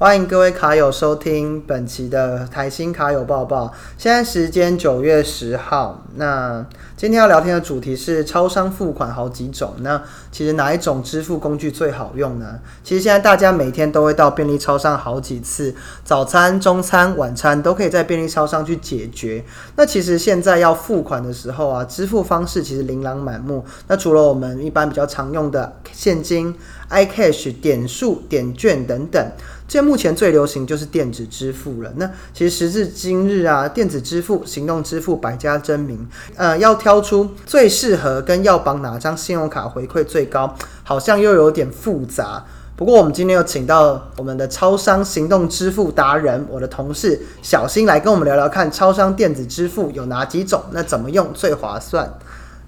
欢迎各位卡友收听本期的台新卡友报报。现在时间九月十号，那今天要聊天的主题是超商付款好几种。那其实哪一种支付工具最好用呢？其实现在大家每天都会到便利超商好几次，早餐、中餐、晚餐都可以在便利超商去解决。那其实现在要付款的时候啊，支付方式其实琳琅满目。那除了我们一般比较常用的现金、iCash、点数、点券等等。现在目前最流行就是电子支付了。那其实时至今日啊，电子支付、行动支付百家争鸣。呃，要挑出最适合跟要绑哪张信用卡回馈最高，好像又有点复杂。不过我们今天又请到我们的超商行动支付达人，我的同事小新来跟我们聊聊看，超商电子支付有哪几种？那怎么用最划算？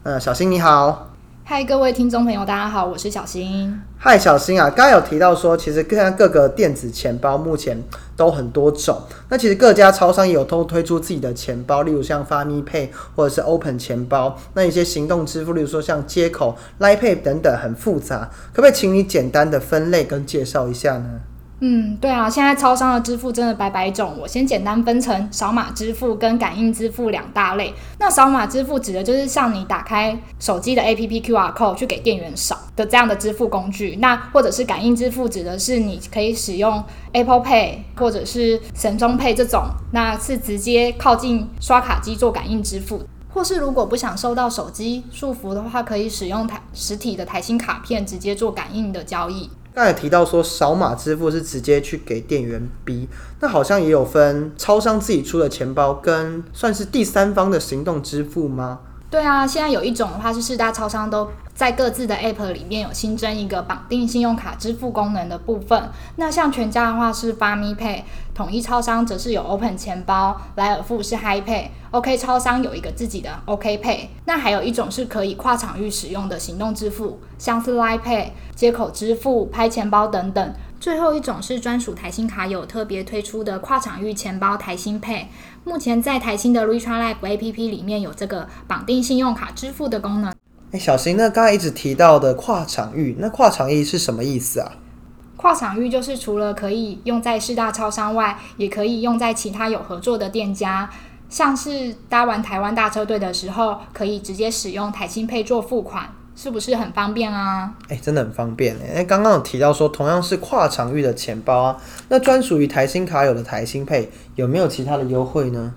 呃，小新你好。嗨，各位听众朋友，大家好，我是小新。嗨，小新啊，刚刚有提到说，其实各各个电子钱包目前都很多种。那其实各家超商也有都推出自己的钱包，例如像发咪 Pay 或者是 Open 钱包。那一些行动支付，例如说像接口、Line Pay 等等，很复杂。可不可以请你简单的分类跟介绍一下呢？嗯，对啊，现在超商的支付真的百百种。我先简单分成扫码支付跟感应支付两大类。那扫码支付指的就是像你打开手机的 APP QR code 去给店员扫的这样的支付工具。那或者是感应支付，指的是你可以使用 Apple Pay 或者是神中 Pay 这种，那是直接靠近刷卡机做感应支付。或是如果不想受到手机束缚的话，可以使用台实体的台新卡片直接做感应的交易。刚才提到说扫码支付是直接去给店员 B，，那好像也有分超商自己出的钱包跟算是第三方的行动支付吗？对啊，现在有一种的话是四大超商都在各自的 App 里面有新增一个绑定信用卡支付功能的部分。那像全家的话是发咪 Pay，统一超商则是有 Open 钱包，莱尔富是 Hi Pay，OK 超商有一个自己的 OK Pay。那还有一种是可以跨场域使用的行动支付，像是 Line Pay、接口支付、拍钱包等等。最后一种是专属台新卡友特别推出的跨场域钱包台新 Pay，目前在台新的 r e c h a r Life APP 里面有这个绑定信用卡支付的功能。哎，小新，那刚才一直提到的跨场域，那跨场域是什么意思啊？跨场域就是除了可以用在四大超商外，也可以用在其他有合作的店家，像是搭完台湾大车队的时候，可以直接使用台新 Pay 做付款。是不是很方便啊？哎，真的很方便哎！哎，刚刚有提到说，同样是跨场域的钱包啊，那专属于台新卡友的台新配有没有其他的优惠呢？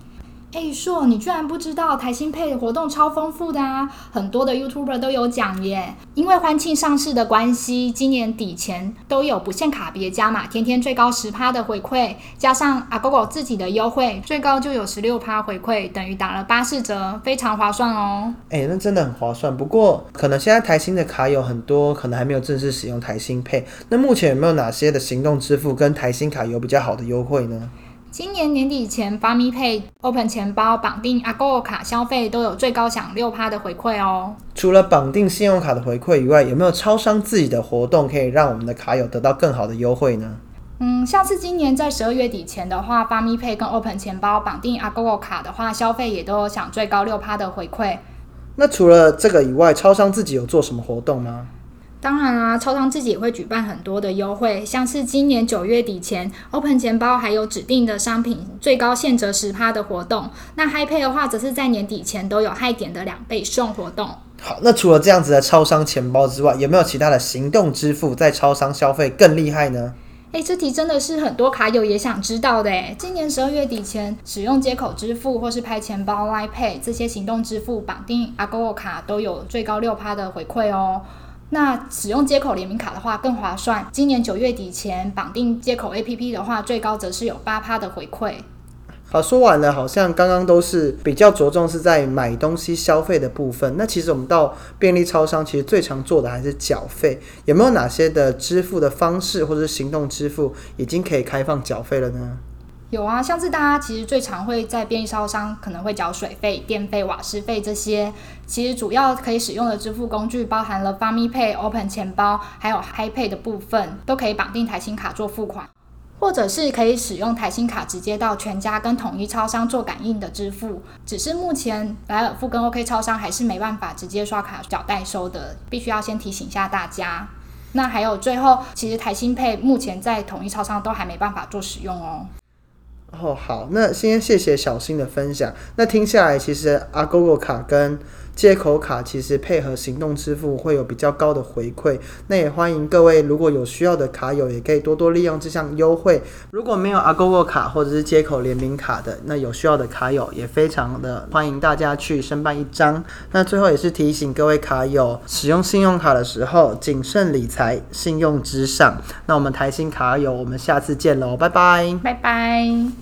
哎，硕，你居然不知道台新配的活动超丰富的啊！很多的 YouTuber 都有讲耶。因为欢庆上市的关系，今年底前都有不限卡别加码，天天最高十趴的回馈，加上阿狗狗自己的优惠，最高就有十六趴回馈，等于打了八四折，非常划算哦。哎，那真的很划算。不过，可能现在台新的卡有很多，可能还没有正式使用台新配。那目前有没有哪些的行动支付跟台新卡有比较好的优惠呢？今年年底前，发咪 Pay、Open 钱包绑定阿 Go 卡消费都有最高享六趴的回馈哦。除了绑定信用卡的回馈以外，有没有超商自己的活动可以让我们的卡友得到更好的优惠呢？嗯，像是今年在十二月底前的话，发咪 Pay 跟 Open 钱包绑定阿 Go 卡的话，消费也都有享最高六趴的回馈。那除了这个以外，超商自己有做什么活动吗？当然啦，超商自己也会举办很多的优惠，像是今年九月底前，Open 钱包还有指定的商品最高现折十趴的活动。那 Hi Pay 的话，则是在年底前都有 Hi 点的两倍送活动。好，那除了这样子的超商钱包之外，有没有其他的行动支付在超商消费更厉害呢？哎，这题真的是很多卡友也想知道的哎。今年十二月底前，使用接口支付或是拍钱包、Line Pay 这些行动支付绑定 Agogo 卡都有最高六趴的回馈哦。那使用接口联名卡的话更划算。今年九月底前绑定接口 APP 的话，最高则是有八趴的回馈。好，说完了，好像刚刚都是比较着重是在买东西消费的部分。那其实我们到便利超商，其实最常做的还是缴费。有没有哪些的支付的方式或者行动支付已经可以开放缴费了呢？有啊，像是大家其实最常会在便利超商可能会缴水费、电费、瓦斯费这些，其实主要可以使用的支付工具包含了 f a m i Pay、Open 钱包，还有 Hi Pay 的部分，都可以绑定台新卡做付款，或者是可以使用台新卡直接到全家跟统一超商做感应的支付。只是目前莱尔富跟 OK 超商还是没办法直接刷卡缴代收的，必须要先提醒一下大家。那还有最后，其实台新配目前在统一超商都还没办法做使用哦。哦，好，那先谢谢小新的分享。那听下来，其实阿 GoGo 卡跟接口卡其实配合行动支付会有比较高的回馈。那也欢迎各位如果有需要的卡友，也可以多多利用这项优惠。如果没有阿 GoGo 卡或者是接口联名卡的，那有需要的卡友也非常的欢迎大家去申办一张。那最后也是提醒各位卡友，使用信用卡的时候谨慎理财，信用之上。那我们台新卡友，我们下次见喽，拜拜。拜拜。